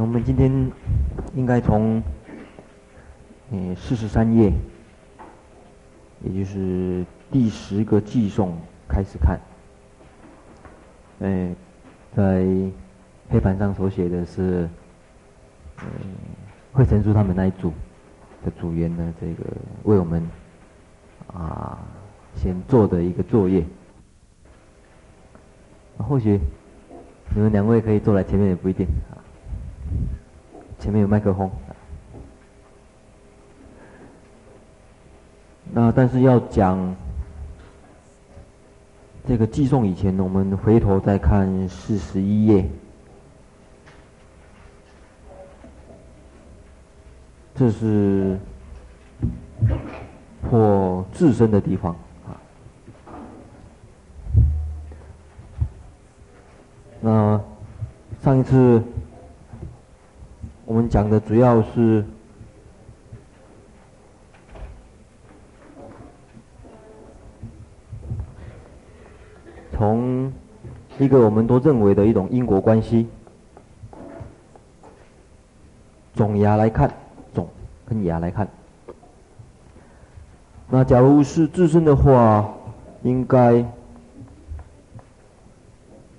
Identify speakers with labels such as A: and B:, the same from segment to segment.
A: 我们今天应该从嗯四十三页，也就是第十个寄送开始看。嗯，在黑板上所写的是，嗯，惠成书他们那一组的组员呢，这个为我们啊先做的一个作业。或许你们两位可以坐来前面也不一定啊。前面有麦克风。那但是要讲这个寄送以前呢，我们回头再看四十一页，这是破自身的地方啊。那上一次。我们讲的主要是从一个我们都认为的一种因果关系总牙来看，总跟牙来看。那假如是自身的话，应该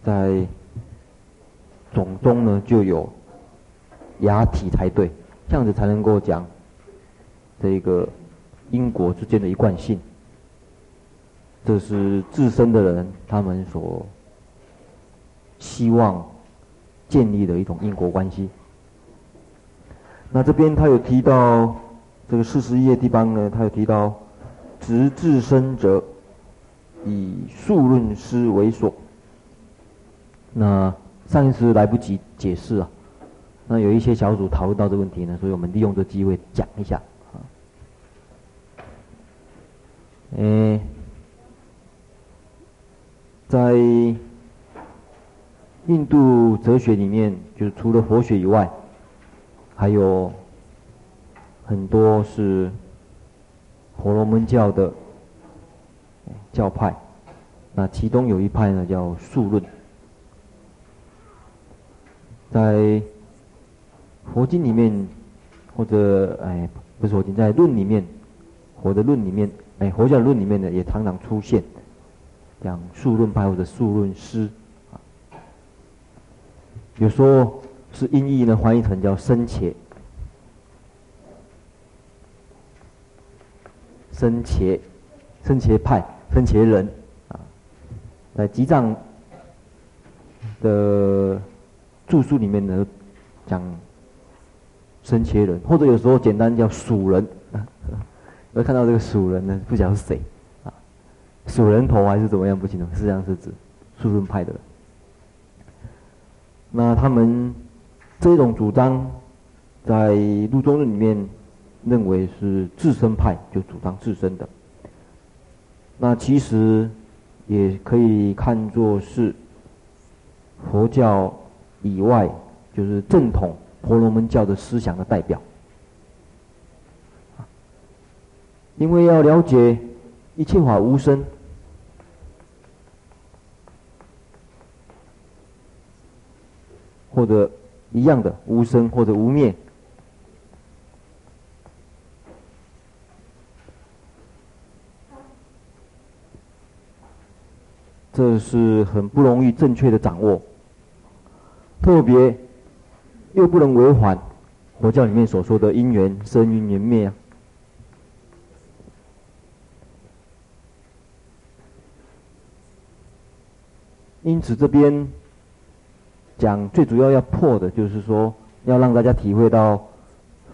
A: 在总中呢就有。牙体才对，这样子才能够讲这个因果之间的一贯性。这是自身的人他们所希望建立的一种因果关系。那这边他有提到这个四十一页地方呢，他有提到执自身者以数论师为所。那上一次来不及解释啊。那有一些小组讨论到这个问题呢，所以我们利用这机会讲一下啊。诶，在印度哲学里面，就是除了佛学以外，还有很多是婆罗门教的教派。那其中有一派呢，叫数论，在佛经里面，或者哎，不是佛经，在论里面，佛的论里面，哎，佛教论里面呢，也常常出现，讲数论派或者数论师，啊，有时候是音译呢翻译成叫僧伽，僧伽，僧伽派，僧伽人，啊，在集藏的著书里面呢，讲。生切人，或者有时候简单叫鼠人，我看到这个鼠人呢，不晓得是谁，啊，鼠人头还是怎么样不清楚，实际上是指数论派的人。那他们这种主张，在陆中论里面认为是自身派，就主张自身的。那其实也可以看作是佛教以外，就是正统。婆罗门教的思想的代表，因为要了解一切法无生，或者一样的无生或者无灭，这是很不容易正确的掌握，特别。又不能违反佛教里面所说的因缘生、因缘灭啊。因此这边讲最主要要破的就是说，要让大家体会到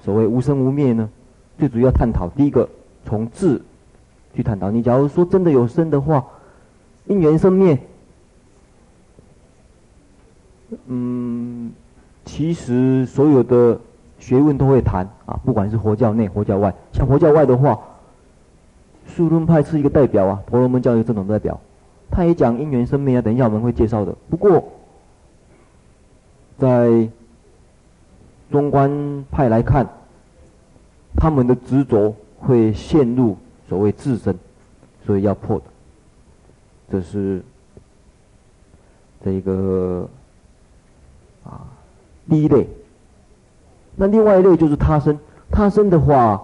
A: 所谓无生无灭呢，最主要探讨第一个从智去探讨。你假如说真的有生的话，因缘生灭，嗯。其实所有的学问都会谈啊，不管是佛教内、佛教外。像佛教外的话，数论派是一个代表啊，婆罗门教一个正统代表，他也讲因缘生灭啊。等一下我们会介绍的。不过，在中观派来看，他们的执着会陷入所谓自身，所以要破的。这是这一个啊。第一类，那另外一类就是他生，他生的话，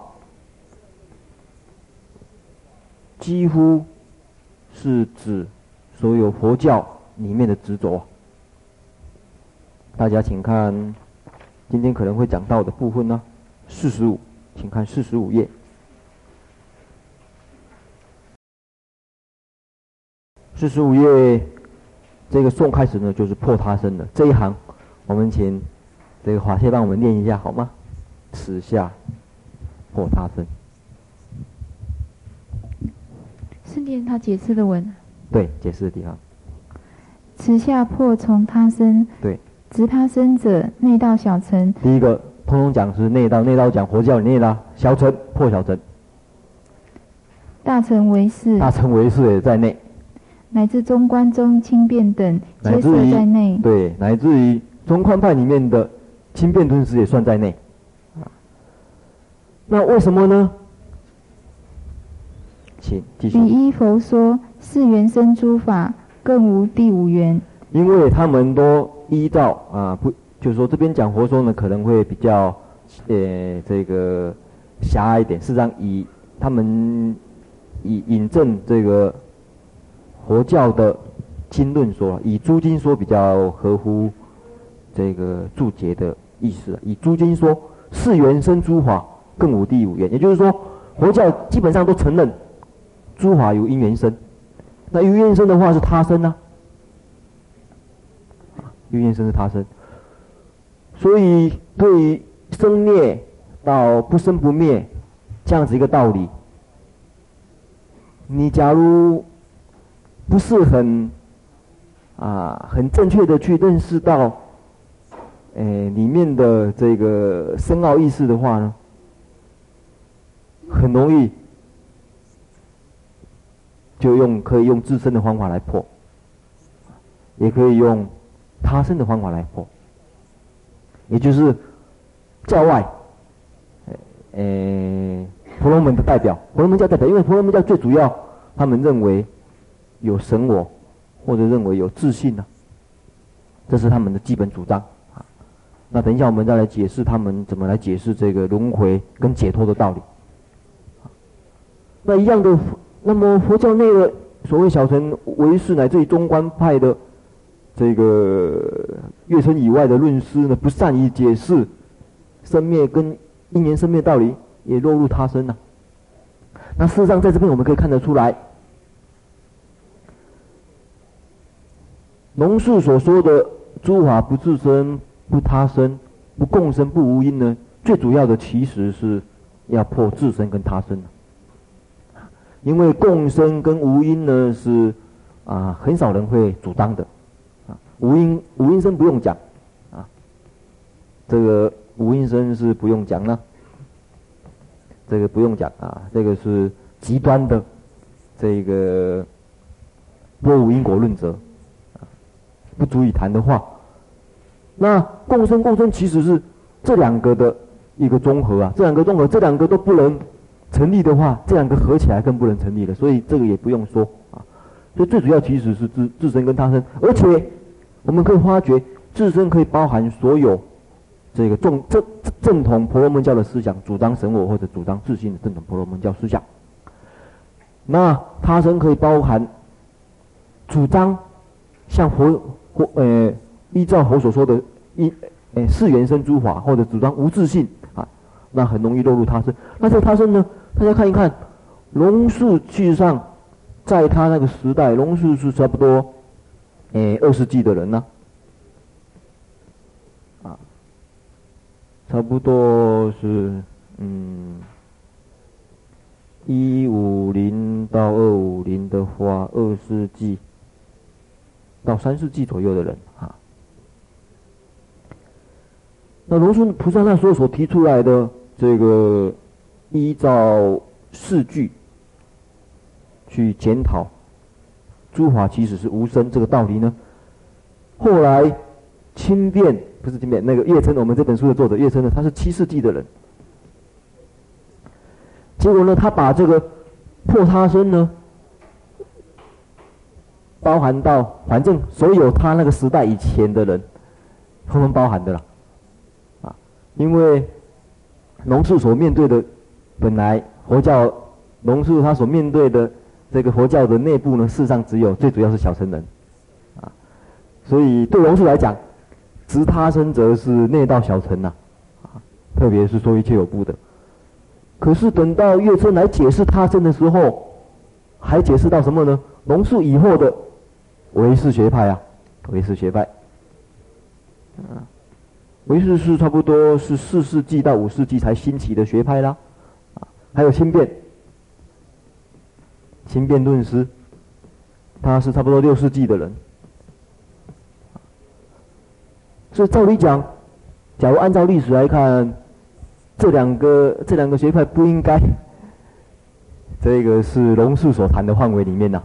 A: 几乎是指所有佛教里面的执着。大家请看，今天可能会讲到的部分呢，四十五，请看四十五页。四十五页这个颂开始呢，就是破他生的这一行，我们请这个法师帮我们念一下好吗？此下破他身。
B: 是念他解释的文。
A: 对，解释的地方。
B: 此下破从他身。
A: 对。
B: 执他身者，内道小乘。
A: 第一个，通通讲是内道，内道讲佛教里内道，小乘破小乘。
B: 大乘唯是。
A: 大乘唯是也在内。
B: 乃至中观中轻便等，皆是在内。
A: 对，乃至于中观派里面的轻便顿师也算在内。那为什么呢？请继续。
B: 彼依佛说，是缘生诸法，更无第五缘。
A: 因为他们都依照啊，不，就是说这边讲佛说呢，可能会比较，呃，这个狭隘一点。事实上，以他们以引证这个佛教的经论说，以诸经说比较合乎这个注解的意思。以诸经说，是缘生诸法，更无第五缘。也就是说，佛教基本上都承认诸法有因缘生。那因缘生的话，是他生呢？因缘生是他生，所以对于生灭到不生不灭这样子一个道理，你假如不是很啊很正确的去认识到，诶、呃、里面的这个深奥意思的话呢，很容易就用可以用自身的方法来破，也可以用。他生的方法来破，也就是教外，呃，婆罗门的代表，婆罗门教代表，因为婆罗门教最主要，他们认为有神我，或者认为有自信呢、这是他们的基本主张。那等一下我们再来解释他们怎么来解释这个轮回跟解脱的道理。那一样的，那么佛教内的所谓小乘唯识乃至于中观派的。这个月称以外的论师呢，不善于解释生灭跟因缘生灭道理，也落入他生了、那事实上，在这边我们可以看得出来，龙树所说的诸法不自生、不他生、不共生、不无因呢，最主要的其实是要破自身跟他生。因为共生跟无因呢，是啊，很少人会主张的啊。无因无因生不用讲，啊，这个无因生是不用讲了，这个不用讲啊，这个是极端的这个多无因果论者，不足以谈的话。那共生共生其实是这两个的一个综合啊，这两个综合，这两个都不能成立的话，这两个合起来更不能成立了，所以这个也不用说啊。所以最主要其实是自自身跟他生，而且。我们可以发觉，自身可以包含所有这个正正正统婆罗门教的思想，主张神我或者主张自信的正统婆罗门教思想。那他身可以包含主张像佛佛呃依照佛所说的一呃是缘生诸法，或者主张无自性啊，那很容易落入他身。那这个他身呢，大家看一看，龙树其实上在他那个时代，龙树是差不多。诶，二世纪的人呢、啊？啊，差不多是嗯，一五零到二五零的话，二世纪到三世纪左右的人啊。那龙树菩萨那时候所提出来的这个，依照四句去检讨。诸法其实是无生这个道理呢，后来轻便不是轻便，那个叶琛我们这本书的作者叶琛呢，他是七世纪的人，结果呢，他把这个破他生呢，包含到反正所有他那个时代以前的人，通通包含的了，因为龙树所面对的本来佛教龙树他所面对的这个佛教的内部呢，事实上只有最主要是小乘人，啊，所以对龙树来讲，执他生则是内道小乘呐，啊，特别是说一切有部的。可是等到月称来解释他生的时候，还解释到什么呢？龙树以后的唯识学派啊，唯识学派，啊，唯识是差不多是四世纪到五世纪才兴起的学派啦，啊，还有新辩，新辩论师，他是差不多六世纪的人，所以照理讲，假如按照历史来看。这两个这两个学派不应该，这个是龙树所谈的范围里面呐，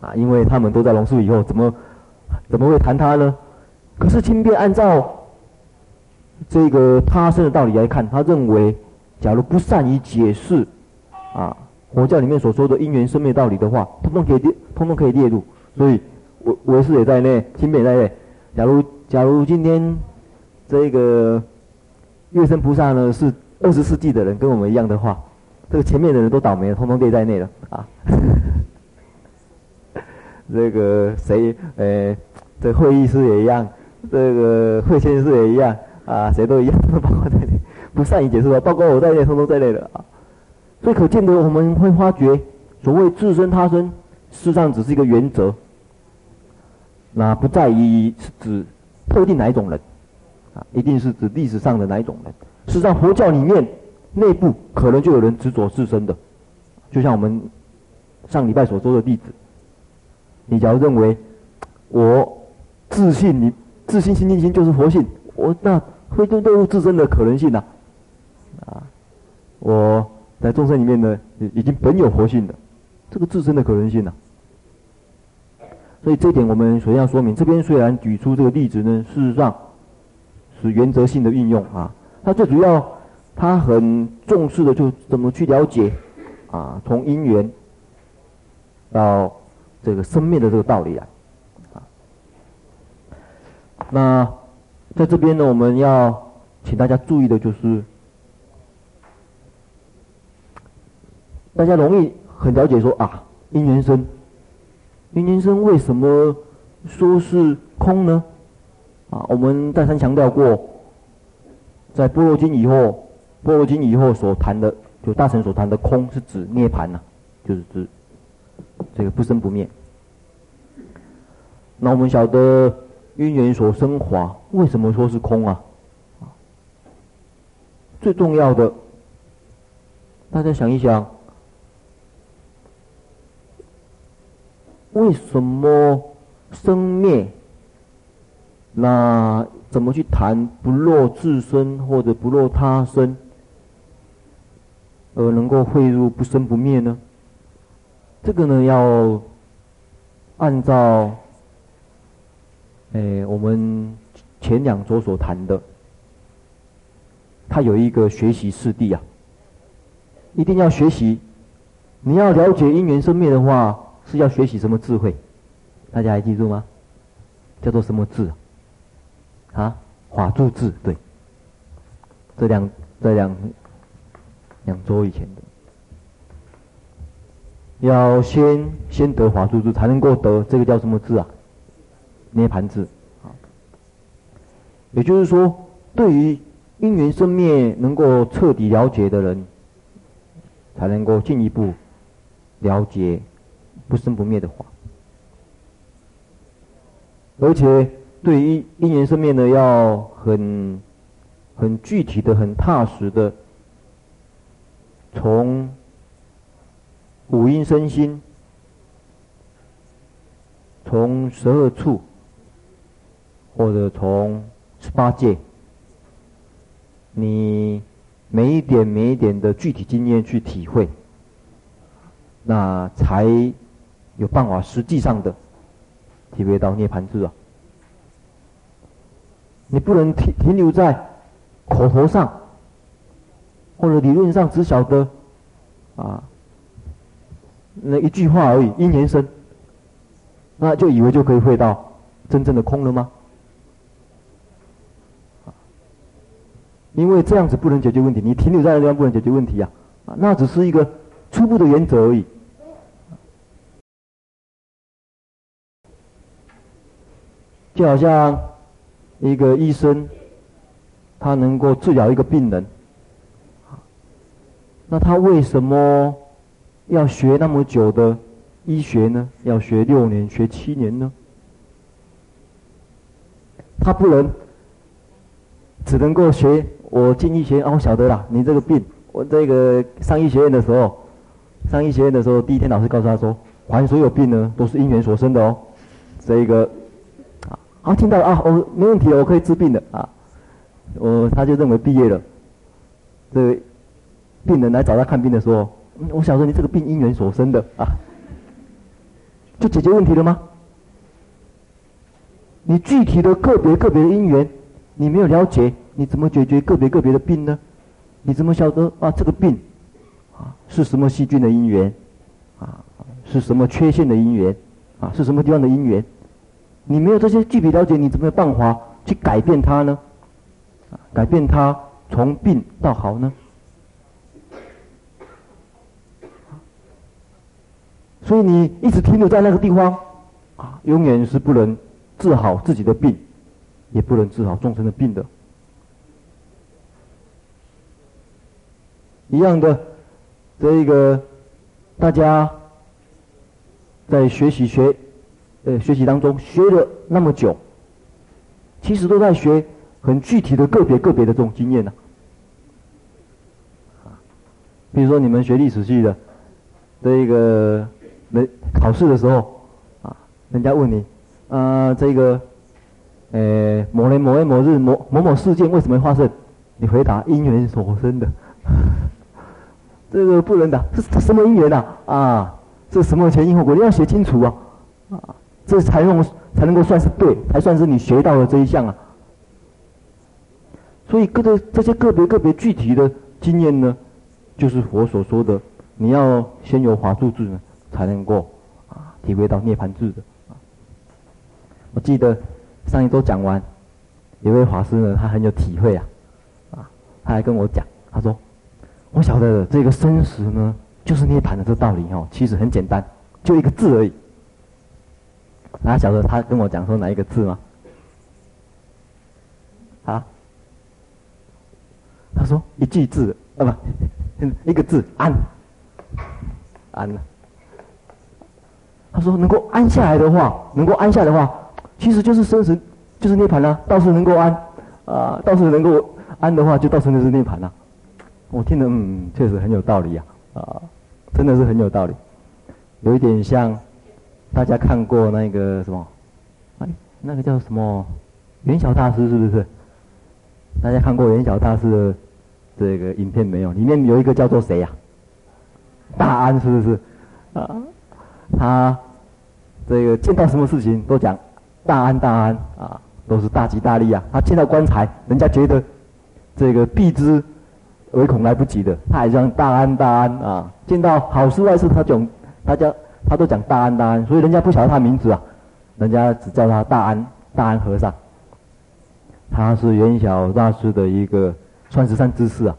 A: 啊，因为他们都在龙树以后，怎么怎么会谈他呢？可是亲辨按照这个他生的道理来看，他认为，假如不善于解释啊佛教里面所说的因缘生灭道理的话，通通可以列，通通可以列入。所以我我是也在内，亲辨也在内。假如假如今天这个。月生菩萨呢是二十世纪的人，跟我们一样的话，这个前面的人都倒霉了，通通列在内了啊。这个谁，呃，这会议师也一样，这个慧先生也一样啊，谁都一样，包括在内，不善于解释的，包括我在内，通通在内的啊。所以可见得我们会发觉，所谓自生他生，事实上只是一个原则，那不在于是指特定哪一种人。啊，一定是指历史上的哪一种人？事实上，佛教里面内部可能就有人执着自身的，就像我们上礼拜所说的例子。你假如认为我自信，你自信心、信心就是佛性，我那会都都有自身的可能性呐。啊，我在众生里面呢，已经本有佛性的这个自身的可能性呐。所以这点我们首先要说明。这边虽然举出这个例子呢，事实上。是原则性的运用啊，他最主要，他很重视的就怎么去了解，啊，从因缘到这个生命的这个道理，啊，那在这边呢，我们要请大家注意的就是，大家容易很了解说啊，因缘生，因缘生为什么说是空呢？啊，我们再三强调过，在般若经以后，般若经以后所谈的，就大乘所谈的空，是指涅槃呐，就是指这个不生不灭。那我们晓得因缘所升华，为什么说是空啊？最重要的，大家想一想，为什么生灭？那怎么去谈不落自身或者不落他身，而能够汇入不生不灭呢？这个呢，要按照，哎，我们前两周所谈的，它有一个学习次第啊，一定要学习。你要了解因缘生灭的话，是要学习什么智慧？大家还记住吗？叫做什么智？啊，法住智对，这两这两两周以前的，要先先得法住智，才能够得这个叫什么智啊？涅盘智啊。也就是说，对于因缘生灭能够彻底了解的人，才能够进一步了解不生不灭的法，而且。对于因缘生灭呢，要很很具体的、很踏实的，从五阴身心，从十二处，或者从十八界，你每一点每一点的具体经验去体会，那才有办法实际上的体会到涅槃智啊。你不能停停留在口头上，或者理论上只晓得啊那一句话而已，因缘生，那就以为就可以会到真正的空了吗？因为这样子不能解决问题，你停留在那地方不能解决问题呀，啊，那只是一个初步的原则而已。就好像一个医生，他能够治疗一个病人，那他为什么要学那么久的医学呢？要学六年、学七年呢？他不能只能够学。我进医学院，哦，我晓得啦，你这个病，我这个上医学院的时候，上医学院的时候，第一天老师告诉他说，凡所有病呢，都是因缘所生的哦。这个啊，啊，听到啊，我、没问题，我可以治病的啊。我、他就认为毕业了。这病人来找他看病的时候，我想说你这个病因缘所生的啊，就解决问题了吗？你具体的个别个别的因缘，你没有了解，你怎么解决个别个别的病呢？你怎么晓得啊？这个病啊是什么细菌的因缘啊？是什么缺陷的因缘啊？是什么地方的因缘？你没有这些具体了解，你怎么有办法去改变它呢？改变它从病到好呢？所以你一直停留在那个地方，啊，永远是不能治好自己的病，也不能治好众生的病的。一样的，这一个大家在学习学。呃，学习当中学了那么久，其实都在学很具体的个别个别的这种经验呢、啊。比如说你们学历史系的，这个人考试的时候，啊，人家问你，啊，这个，呃，某年某月某日某某某事件为什么会发生？你回答因缘所生的。这个不能的，这什么因缘啊？啊，这什么前因后果？你要写清楚啊，啊。这才能才能够算是对，才算是你学到的这一项啊。所以各个这些个别个别具体的经验呢，就是佛所说的，你要先有法住智呢，才能够啊体会到涅槃智的。我记得上一周讲完，有位法师呢，他很有体会啊，啊，他还跟我讲，他说，我晓得这个生死呢，就是涅槃的这道理哦，其实很简单，就一个字而已。大家晓得他跟我讲说哪一个字吗？啊？他说一句字啊不，一个字安，安了。他说能够安下来的话，能够安下来的话，其实就是生死，就是涅槃了。倒是能够安，啊，倒是能够安的话，就倒是就是涅槃了。我听得嗯，确实很有道理呀，啊，真的是很有道理，有一点像。大家看过那个什么？哎，那个叫什么？圆晓大师是不是？大家看过圆晓大师的这个影片没有？里面有一个叫做谁呀？大安是不是？啊，他这个见到什么事情都讲大安大安啊，都是大吉大利啊。他见到棺材，人家觉得这个避之唯恐来不及的，他还讲大安大安啊。见到好事坏事，他讲大家。他都讲大安大安，所以人家不晓得他名字啊，人家只叫他大安大安和尚。他是圆晓大师的一个钻石山居士啊，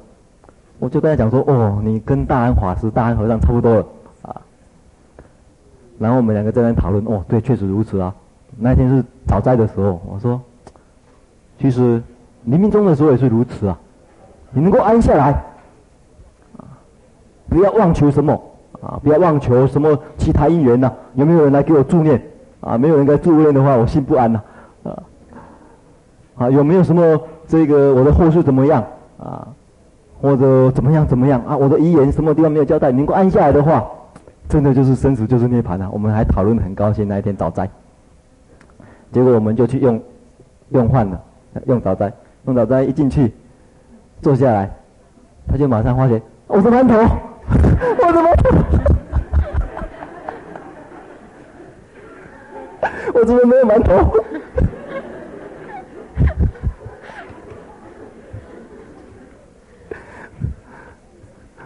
A: 我就跟他讲说，哦，你跟大安法师、大安和尚差不多了啊。然后我们两个在那讨论，哦，对，确实如此啊。那天是早斋的时候，我说，其实临命中的时候也是如此啊，你能够安下来，啊，不要妄求什么。啊，不要妄求什么其他因缘呐、有没有人来给我助念？啊，没有人来助念的话，我心不安呐、啊。啊，有没有什么这个我的后事怎么样？啊，或者怎么样怎么样？啊，我的遗言什么地方没有交代？你能够安下来的话，真的就是生死就是涅槃啊！我们还讨论得很高兴那一天早斋，结果我们就去用用饭了，用早斋，用早斋一进去坐下来，他就马上发现我的馒头。我怎么？我怎么没有馒头？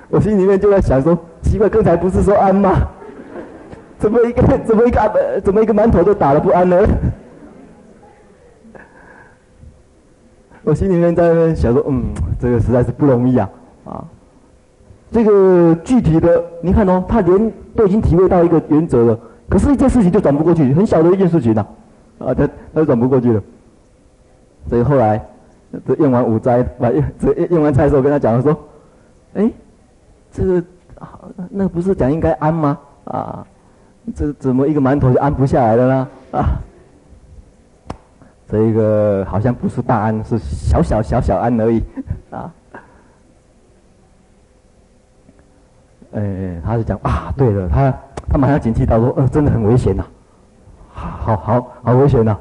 A: 我心里面就在想说：奇怪，刚才不是说安吗？怎么一个怎么一个怎么一个馒头都打了不安呢？我心里面在那想说，嗯，这个实在是不容易啊，啊，这个具体的，你看哦，他连都已经体会到一个原则了，可是一件事情就转不过去，很小的一件事情呐，啊，他他就转不过去了。所以后来，这用完午斋，把用这用完菜的时候，跟他讲了说，哎，这个那不是讲应该安吗？啊，这怎么一个馒头就安不下来了呢？啊，这个好像不是大安，是小小小小安而已，啊。哎，他是讲啊，对了，他他马上警惕到说，呃，真的很危险呐，好好好好危险呐。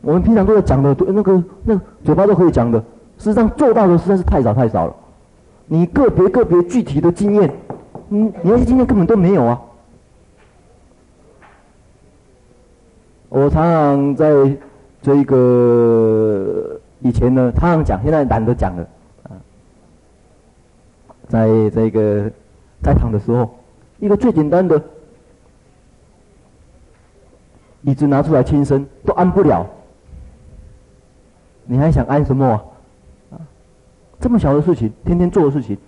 A: 我们平常都在讲的，对那个那个嘴巴都可以讲的，实际上做到的实在是太少太少了。你个别个别具体的经验，嗯，你那些经验根本都没有啊。我常常在这个以前呢，常常讲，现在懒得讲了啊。在这个在场的时候，一个最简单的椅子拿出来轻身都安不了。你还想安什么啊？啊，这么小的事情，天天做的事情，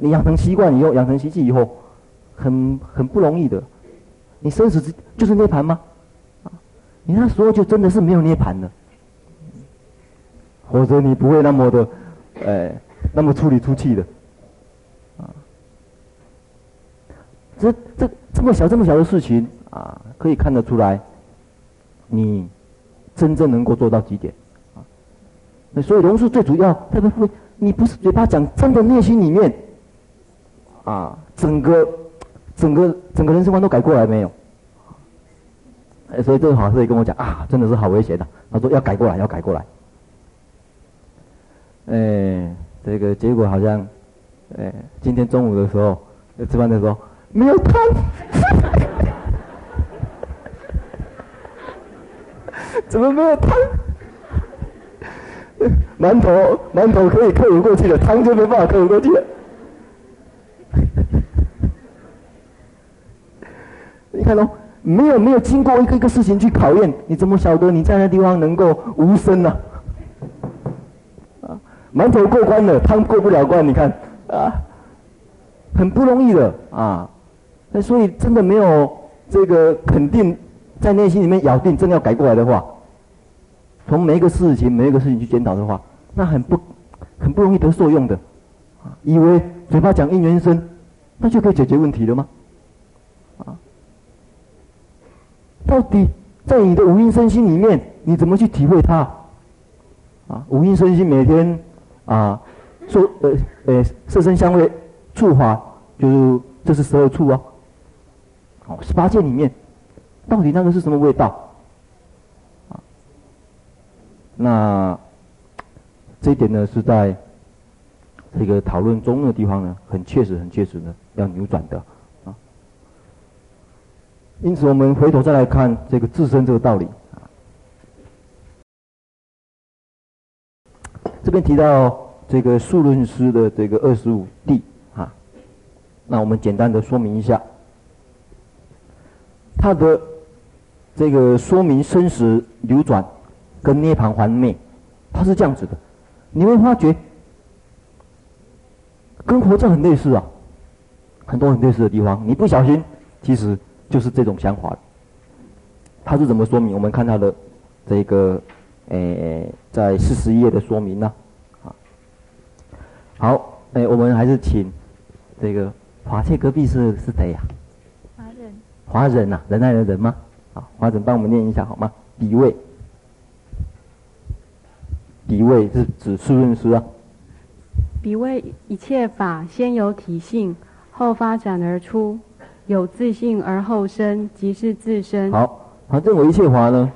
A: 你养成习惯以后，养成习气以后，很很不容易的。你生死之就是涅盘吗？你那时候就真的是没有涅槃了，否则你不会那么的，哎，那么出里出气的，啊，这这这么小这么小的事情啊，可以看得出来，你真正能够做到几点？那所以龙树最主要，特别会，你不是嘴巴讲，真的内心里面，啊，整个，整个整个人生观都改过来没有？哎，所以这个法师也跟我讲啊，真的是好危险的。他说要改过来，要改过来。哎，这个结果好像，哎，今天中午的时候，吃饭的时候没有汤，怎么没有汤？馒头，馒头可以克服过去的，汤就没办法克服过去了。你看喽，没有没有经过一个一个事情去考验，你怎么晓得你在那地方能够无生呢？啊，馒头过关了，汤过不了关，你看啊，很不容易的啊。那所以真的没有这个肯定，在内心里面咬定真的要改过来的话，从每一个事情每一个事情去检讨的话。那很不，很不容易得受用的，啊，以为嘴巴讲因缘生，那就可以解决问题了吗？啊，到底在你的五阴身心里面，你怎么去体会它？啊，五阴身心每天啊，说呃呃色声香味触法，就是这是十二处啊，哦，十八界里面，到底那个是什么味道？啊，那。这一点呢，是在这个讨论中的地方呢，很切实、很切实的要扭转的。因此，我们回头再来看这个自身这个道理啊。这边提到这个数论师的这个二十五地啊，那我们简单的说明一下，他的这个说明生死流转跟涅槃还灭，他是这样子的。你会发觉，跟佛教很类似啊，很多很类似的地方。你不小心，其实就是这种想法。他是怎么说明？我们看他的这个，诶，在四十页的说明呢？啊，好，诶，我们还是请这个华切隔壁是是谁呀？华人。华人呐，仁爱的人吗？啊，华人帮我们念一下好吗？彼位。彼位是指数论师啊。
C: 彼位一切法先有体性，后发展而出，有自信而后生，即是自身。
A: 好，他认为一切法呢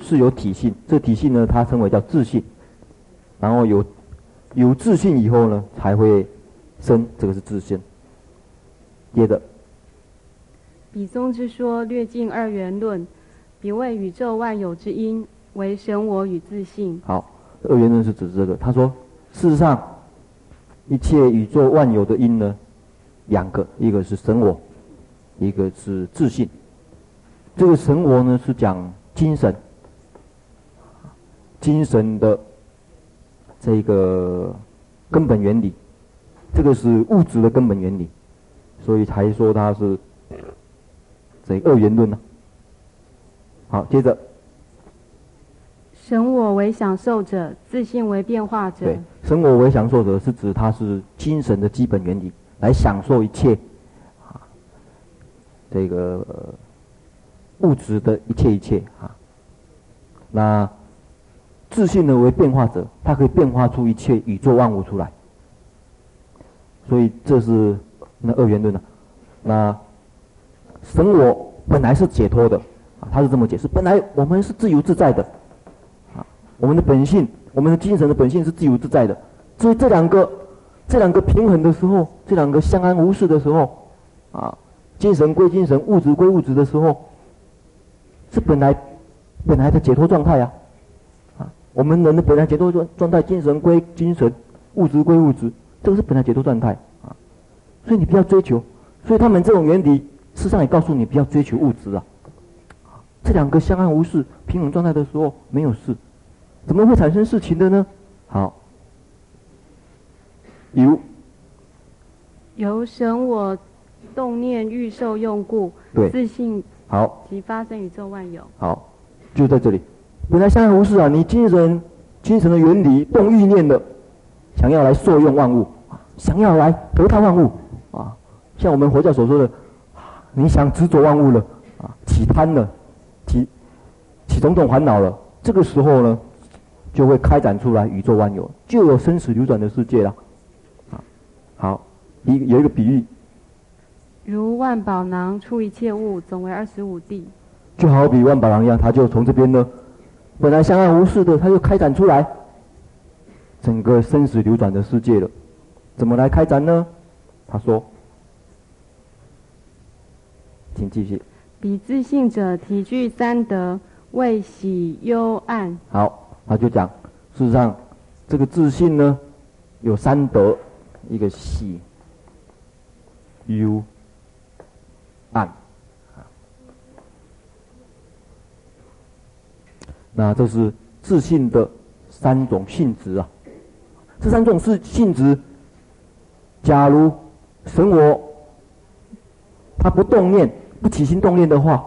A: 是有体性，这体性呢他称为叫自信，然后有有自信以后呢才会生，这个是自信。接着，
C: 比宗之说略尽二元论，比谓宇宙万有之因为神我与自信。
A: 好。二元论是指这个，他说，事实上，一切宇宙万有的因呢，两个，一个是神我，一个是自信。这个神我呢是讲精神，精神的这个根本原理，这个是物质的根本原理，所以才说它是这个二元论呢、啊。好，接着。
C: 神我为享受者，自信为变化者。
A: 对，神我为享受者是指它是精神的基本原理，来享受一切，啊，这个物质的一切一切啊。那自信呢为变化者，它可以变化出一切宇宙万物出来。所以这是那二元论啊。那神我本来是解脱的啊，他是这么解释，本来我们是自由自在的啊。我们的本性，我们的精神的本性是自由自在的，所以这两个，这两个平衡的时候，这两个相安无事的时候，啊，精神归精神，物质归物质的时候，是本来本来的解脱状态呀，啊，我们人的本来解脱状状态，精神归精神，物质归物质，这个是本来解脱状态啊，所以你不要追求，所以他们这种原理，事实上也告诉你不要追求物质啊，这两个相安无事、平衡状态的时候没有事。怎么会产生事情的呢？好，有
C: 由神我动念欲受用故，
A: 对，
C: 自信
A: 好，
C: 即发生宇宙万有。
A: 好，就在这里。本来相安无事啊，你精神精神的原理动欲念的，想要来受用万物，想要来得到万物啊，像我们佛教所说的，你想执着万物了啊，起贪了，起起种种烦恼了，这个时候呢？就会开展出来宇宙万有，就有生死流转的世界了。啊好，一有一个比喻，
C: 如万宝囊出一切物，总为二十五地。
A: 就好比万宝囊一样，它就从这边呢，本来相安无事的，它就开展出来整个生死流转的世界了。怎么来开展呢？他说，请继续。
C: 比自信者，体具三德，谓喜忧暗。
A: 好。他就讲，事实上，这个自信呢，有三德，一个喜、忧、暗。那这是自信的三种性质啊。这三种是性质，假如神我他不动念、不起心动念的话，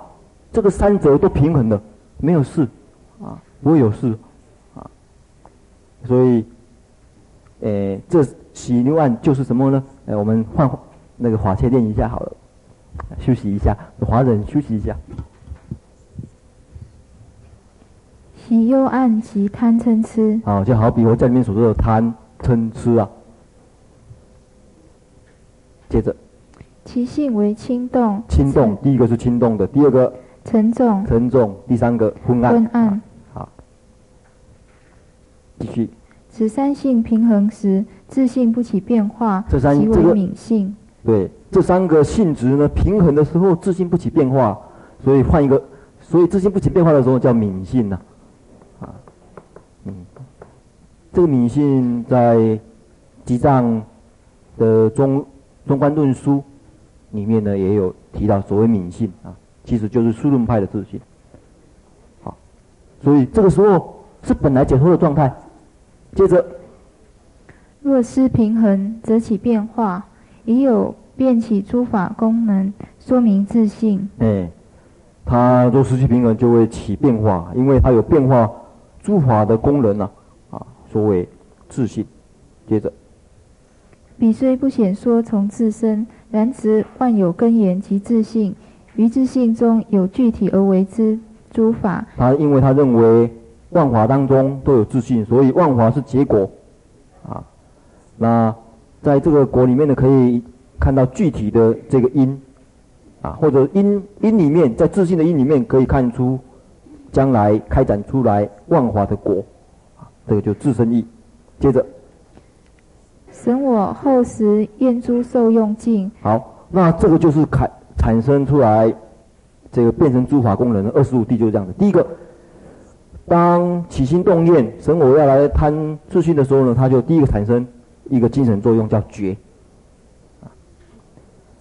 A: 这个三者都平衡的，没有事啊，不会有事啊。所以，诶，这喜忧暗就是什么呢？诶，我们换那个法切练一下好了，休息一下，华人休息一下。
B: 喜忧暗其贪嗔痴。
A: 好，就好比我在里面所说的贪嗔痴啊。接着，
B: 其性为轻动。
A: 轻动，第一个是轻动的，第二个
B: 沉重。
A: 沉重，第三个昏暗。
B: 昏暗。
A: 好继续，
B: 此三性平衡时，自性不起变化，
A: 这三
B: 即为敏性。
A: 这个、对，这三个性质呢，平衡的时候，自性不起变化，所以换一个，所以自性不起变化的时候叫敏性呐、啊。啊，嗯，这个泯性在集藏的中中观论书里面呢，也有提到所谓泯性啊，其实就是数论派的自信。好，所以这个时候是本来解脱的状态。接着，
B: 若失平衡，则起变化，已有变起诸法功能，说明自信。
A: 哎，它若失去平衡，就会起变化，因为它有变化诸法的功能呢、啊，啊，所谓自信。接着，
B: 彼虽不显说从自身，然执万有根源及自信，于自信中有具体而为之诸法。
A: 他因为他认为。万法当中都有自信，所以万法是结果，啊，那在这个果里面呢，可以看到具体的这个因，啊，或者因因里面，在自信的因里面可以看出将来开展出来万法的果，啊，这个就自身意。接着，
B: 神我后时厌诸受用尽。
A: 好，那这个就是开产生出来这个变成诸法功能的二十五地就是这样子。第一个。当起心动念，神我要来贪自信的时候呢，它就第一个产生一个精神作用，叫觉。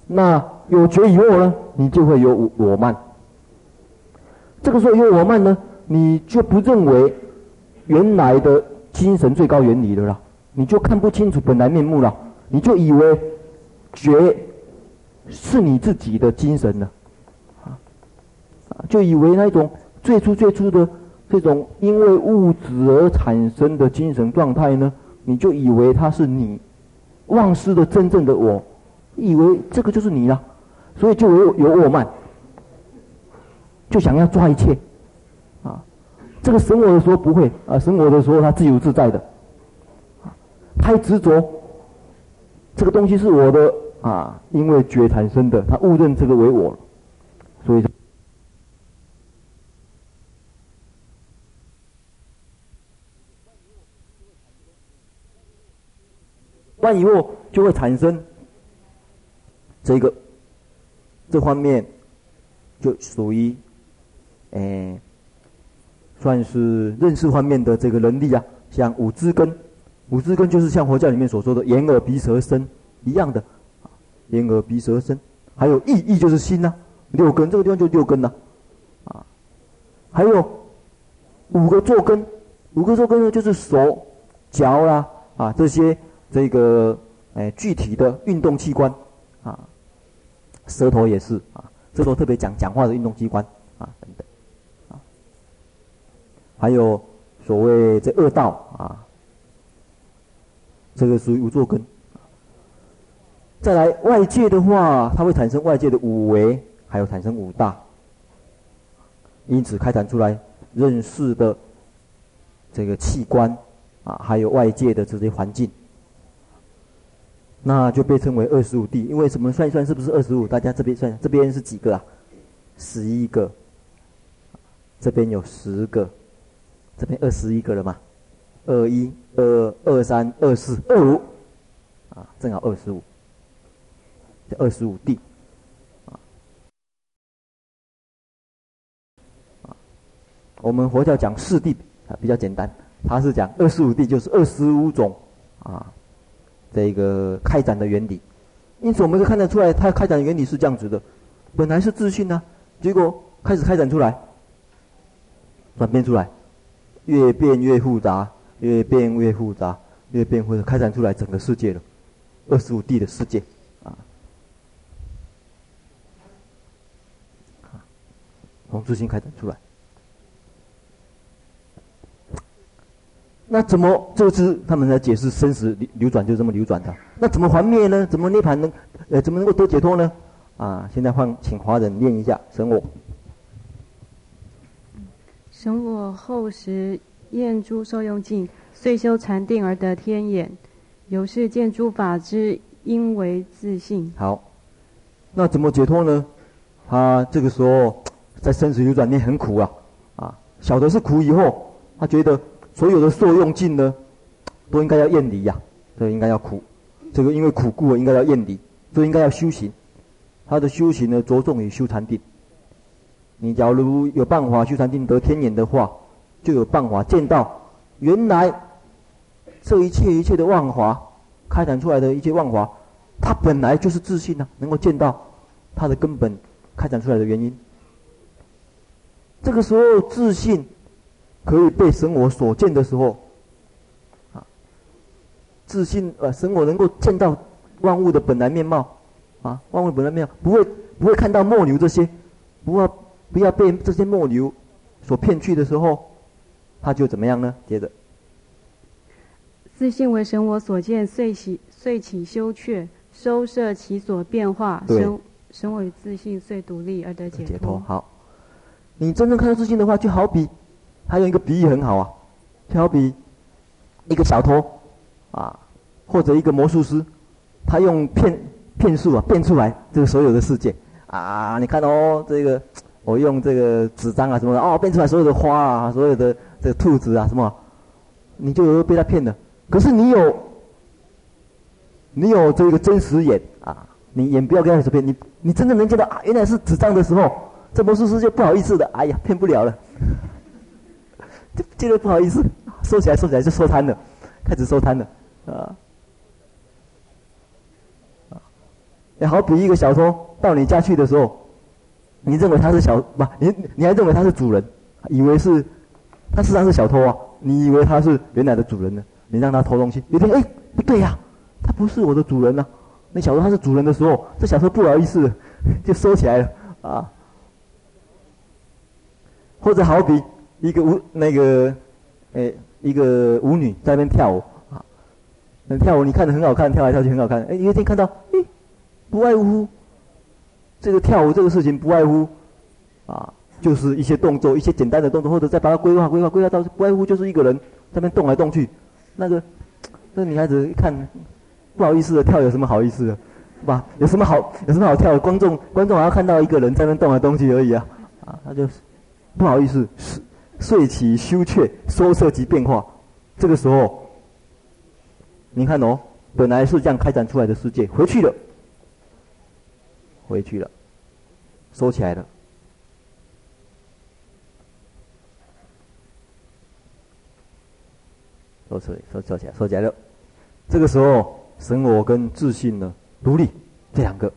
A: 那有觉以后呢，你就会有我慢。这个时候有我慢呢，你就不认为原来的精神最高原理的啦，你就看不清楚本来面目了，你就以为觉是你自己的精神了，啊，就以为那种最初最初的这种因为物质而产生的精神状态呢，你就以为它是你忘失的真正的我，以为这个就是你了，所以就有有我慢，就想要抓一切。这个生我的时候不会啊，生我的时候他自由自在的，太执着，这个东西是我的啊，因为觉产生的，他误认这个为我，所以万一我就会产生这个这方面就属于诶。算是认识方面的这个能力啊，像五知根，五知根就是像佛教里面所说的眼耳鼻舌身一样的，眼耳鼻舌身，还有意，意就是心呐、六根这个地方就六根呐，啊，还有五个坐根，五个坐根呢就是手、脚啦啊这些这个哎具体的运动器官啊，舌头也是啊，舌头特别讲讲话的运动器官啊等等。还有所谓这恶道啊，这个属于五座根。再来外界的话，它会产生外界的五维，还有产生五大。因此开展出来认识的这个器官啊，还有外界的这些环境，那就被称为二十五地。因为什么？算一算是不是二十五？大家这边算，这边是几个啊？十一个。这边有十个。这边二十一个了嘛，二一、二二、二三、二四、二五，啊，正好二十五，这二十五地，啊，啊，我们佛教讲四地啊比较简单，他是讲二十五地就是二十五种啊，这个开展的原理，因此我们可以看得出来，它开展原理是这样子的，本来是自信呢、结果开始开展出来，转变出来。越变越复杂，越变越复杂，越变会开展出来整个世界了，二十五地的世界，啊，从自性开展出来。那怎么就是他们来解释生死流转就这么流转的？那怎么还灭呢？怎么涅槃呢？呃，怎么能够得解脱呢？啊，现在换请华人念一下生我。
C: 生我后时验诸受用尽，遂修禅定而得天眼，由是见诸法之因为自性。
A: 好，那怎么解脱呢？他这个时候在生死流转里很苦啊，啊，晓得是苦以后，他觉得所有的受用尽呢，都应该要厌离呀，这应该要苦，这个因为苦故应该要厌离，所以应该要修行。他的修行呢，着重于修禅定。你假如有办法修禅定得天眼的话，就有办法见到原来这一切一切的万法开展出来的一切万法，它本来就是自信呢、啊，能够见到它的根本开展出来的原因。这个时候自信可以被神我所见的时候，啊，自信呃神我能够见到万物的本来面貌，啊，万物本来面貌不会不会看到末流这些，不会。不要被这些末流所骗去的时候，他就怎么样呢？接着，
C: 自信为神我所见，遂起遂起修却，收摄其所变化，神神为自信遂独立而得解脱。解脱
A: 好，你真正看到自信的话，就好比，还有一个比喻很好啊，就好比一个小偷啊，或者一个魔术师，他用骗骗术啊变出来这个所有的世界啊，你看哦，这个。我用这个纸张啊什么的哦，变出来所有的花啊，所有的这个兔子啊什么，你就有被他骗了。可是你有，你有这个真实眼啊，你眼不要跟他说骗，你你真的能见到啊，原来是纸张的时候，这魔术师就不好意思的，哎呀，骗不了了，就这个不好意思，收起来收起来就收摊了，开始收摊了，啊，啊，也好比一个小偷到你家去的时候。你认为他是小不？你你还认为他是主人，以为是，他实际上是小偷啊！你以为他是原来的主人呢？你让他偷东西，有一天哎，不对呀、啊，他不是我的主人呢、啊。你想说他是主人的时候，这小时候不好意思，就收起来了啊。或者好比一个舞那个，哎，一个舞女在那边跳舞啊，那跳舞你看着很好看，跳来跳去很好看。哎，有一天看到，哎，不外乎这个跳舞这个事情不外乎啊。就是一些动作，一些简单的动作，或者再把它规划规划规划到不外乎就是一个人在那边动来动去，那个那女孩子一看不好意思的跳，有什么好意思的，是吧？有什么好有什么好跳的？观众观众还要看到一个人在那边动来动去而已啊啊！那就是不好意思，遂起羞怯，收摄即变化。这个时候，你看哦，本来是这样开展出来的世界，回去了，回去了，收起来了。收起来，收收起来，收起来了。这个时候，神我跟自信呢，独立这两个，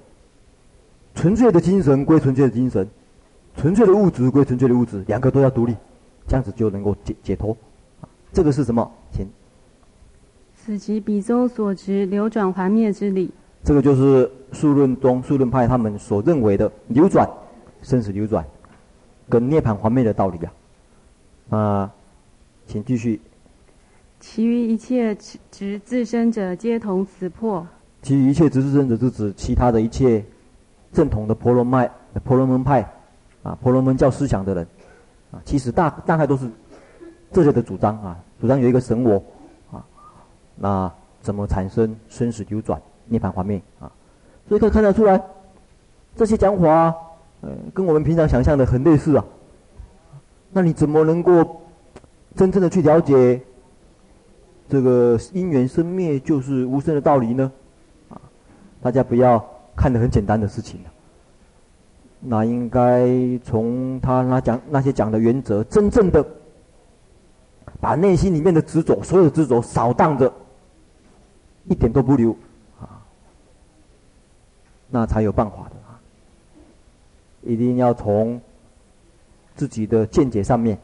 A: 纯粹的精神归纯粹的精神，纯粹的物质归纯粹的物质，两个都要独立，这样子就能够解解脱。这个是什么？请。
C: 此即彼中所执流转还灭之理。
A: 这个就是数论中数论派他们所认为的流转、生死流转，跟涅槃还灭的道理啊。啊，请继续。
C: 其余一切执自身者，皆同此破。
A: 其余一切执自身者，是指其他的一切正统的婆罗麦、婆罗门派啊，婆罗门教思想的人啊，其实大大概都是这些的主张啊，主张有一个神我啊，那怎么产生生死流转、涅槃还灭啊？所以可以看得出来，这些讲法啊，呃，跟我们平常想象的很类似啊。那你怎么能够真正的去了解？这个因缘生灭就是无生的道理呢，啊，大家不要看得很简单的事情，那应该从他那讲那些讲的原则，真正的把内心里面的执着，所有的执着扫荡着，一点都不留，那才有办法的啊，一定要从自己的见解上面。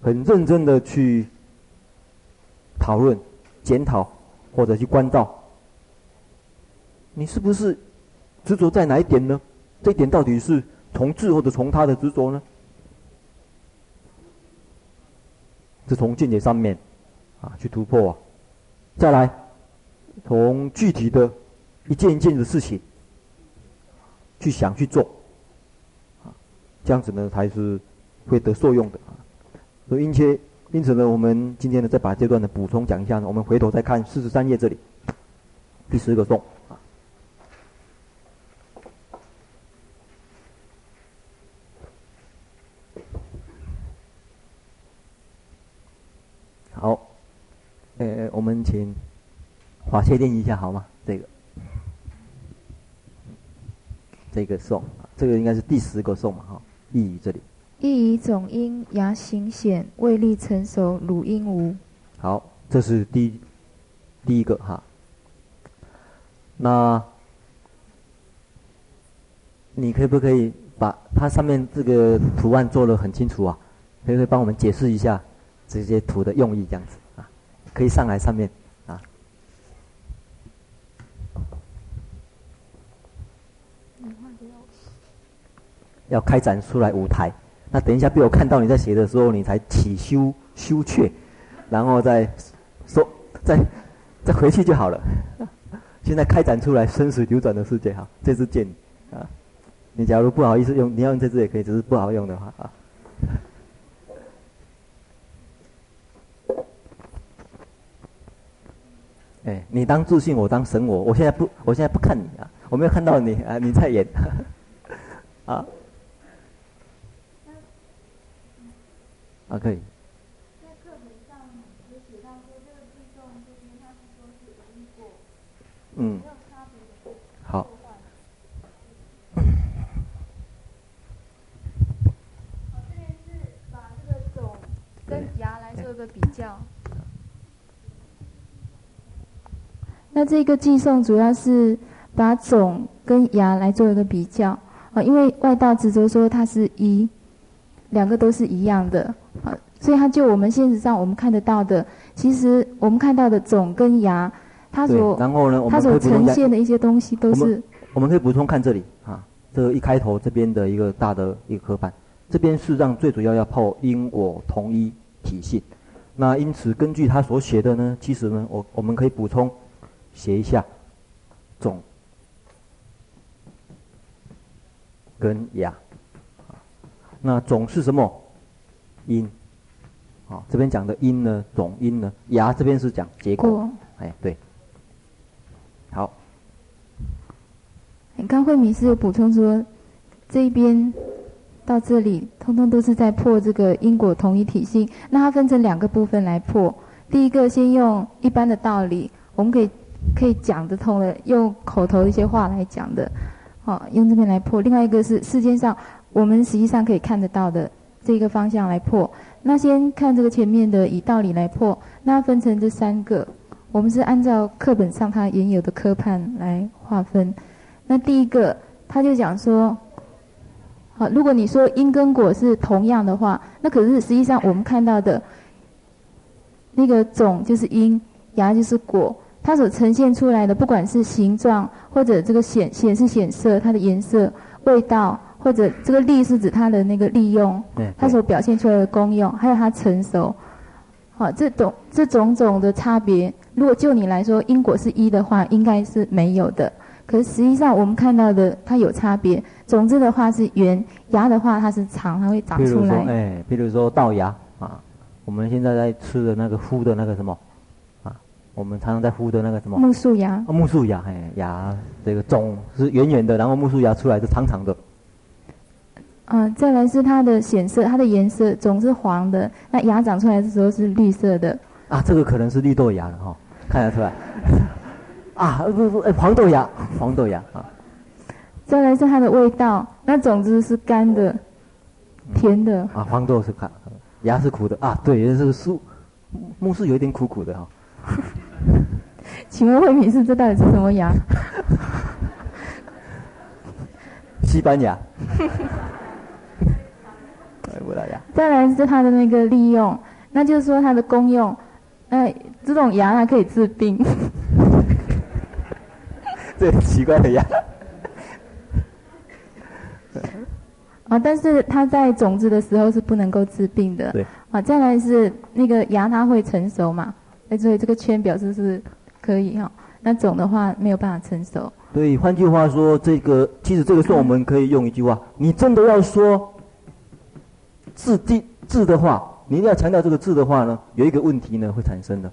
A: 很认真的去讨论、检讨，或者去关照，你是不是执着在哪一点呢？这一点到底是从自或者从他的执着呢？是从见解上面啊去突破啊，再来从具体的一件一件的事情去想去做，啊，这样子呢才是会得受用的啊。所以，因此，因此呢，我们今天呢，再把这段的补充讲一下呢。我们回头再看四十三页这里，第十个颂啊。好，呃，我们请法切念一下好吗？这个，这个颂，这个应该是第十个颂嘛？哈，意义这里。
B: 意以总因牙形显，未立成熟，汝应无。
A: 好，这是第一第一个哈。那你可不可以把它上面这个图案做的很清楚啊？可不可以帮我们解释一下这些图的用意？这样子啊，可以上来上面啊。要开展出来舞台。那等一下被我看到你在写的时候，你才起羞羞怯，然后再说，再再回去就好了。现在开展出来生死流转的世界，哈，这支剑啊，你假如不好意思用，你要用这支也可以，只是不好用的话啊。哎，你当自信，我当神我，我现在不，我现在不看你啊，我没有看到你啊，你在演，啊。啊，可以。在课本上有写到说，这个寄送这边他是说是无因果，嗯，好。好，
B: 这边是把这个种跟芽来做一个比较。那这个寄送主要是把种跟芽来做一个比较啊，因为外道执着说它是一，两个都是一样的。啊，所以它就我们现实上我们看得到的，其实我们看到的种跟芽，它所
A: 然后呢，
B: 它所呈现的一些东西都是。
A: 我们，可以补充看这里啊，这个一开头这边的一个大的一个刻板，这边事实上最主要要破因果同一体性。那因此根据他所写的呢，其实呢，我我们可以补充写一下种跟芽。那种是什么？因。哦，这边讲的因呢，种因呢，芽这边是讲结果。果哎，对。好。
B: 你刚慧敏师有补充说，这一边到这里，通通都是在破这个因果同一体性。那它分成两个部分来破。第一个，先用一般的道理，我们可以可以讲得通的，用口头一些话来讲的，好，用这边来破。另外一个是世间上。我们实际上可以看得到的这个方向来破。那先看这个前面的以道理来破。那分成这三个，我们是按照课本上它原有的科判来划分。那第一个，他就讲说，好，如果你说因跟果是同样的话，那可是实际上我们看到的那个种就是因，芽就是果，它所呈现出来的，不管是形状或者这个显显示显色，它的颜色、味道。或者这个利是指它的那个利用，它所表现出来的功用，还有它成熟，好，这种这种种的差别，如果就你来说，因果是一的话，应该是没有的。可是实际上我们看到的，它有差别。种子的话是圆，芽的话它是长，它会长出来。
A: 哎，比如说倒芽啊，我们现在在吃的那个敷的那个什么啊，我们常常在敷的那个什么
B: 木树芽。
A: 木树芽，哎，芽这个种是圆圆的，然后木树芽出来是长长的。
B: 嗯、呃，再来是它的显色，它的颜色总是黄的，那芽长出来的时候是绿色的。
A: 啊，这个可能是绿豆芽了哈，看得出来。啊，不不，哎，黄豆芽，黄豆芽啊。
B: 再来是它的味道，那种子是干的，甜的。
A: 啊，黄豆是干，芽是苦的啊，对，这个树木是有一点苦苦的哈。
B: 请问慧敏是，这到底是什么芽？
A: 西班牙。
B: 再来是它的那个利用，那就是说它的功用，呃，这种牙它可以治病。
A: 这很奇怪的牙。
B: 啊，但是它在种子的时候是不能够治病的。
A: 对。
B: 啊，再来是那个牙它会成熟嘛？哎所以这个圈表示是可以哈。那种的话没有办法成熟。
A: 对，换句话说，这个其实这个时候我们可以用一句话：你真的要说。字的字的话，你一定要强调这个字的话呢，有一个问题呢会产生的。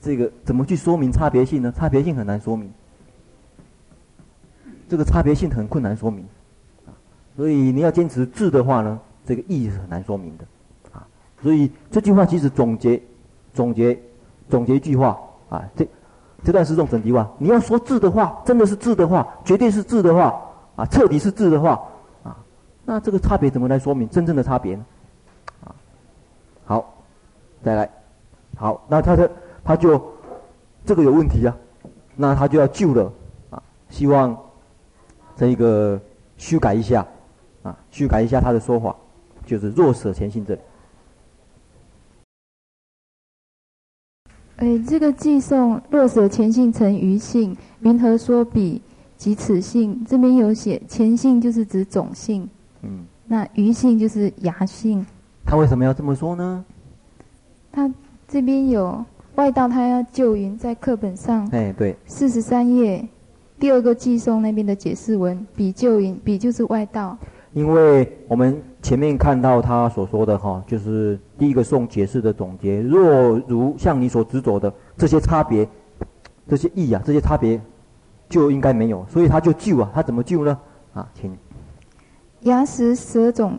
A: 这个怎么去说明差别性呢？差别性很难说明，这个差别性很困难说明，所以你要坚持字的话呢，这个意义是很难说明的，啊，所以这句话其实总结总结总结一句话啊，这这段是种整句话，你要说字的话，真的是字的话，绝对是字的话，啊，彻底是字的话。那这个差别怎么来说明真正的差别呢？啊，好，再来，好，那他的他就这个有问题啊，那他就要救了啊，希望这个修改一下啊，修改一下他的说法，就是若舍前性这里。
B: 哎，这个寄送若舍前性成余性，云何说彼即此性？这边有写前性就是指种性。嗯，那余性就是牙性。
A: 他为什么要这么说呢？
B: 他这边有外道，他要救云，在课本上。
A: 哎，对。
B: 四十三页，第二个寄送那边的解释文，比救云，比就是外道。
A: 因为我们前面看到他所说的哈，就是第一个送解释的总结。若如像你所执着的这些差别，这些意啊，这些差别就应该没有，所以他就救啊，他怎么救呢？啊，请。
B: 芽实舍种，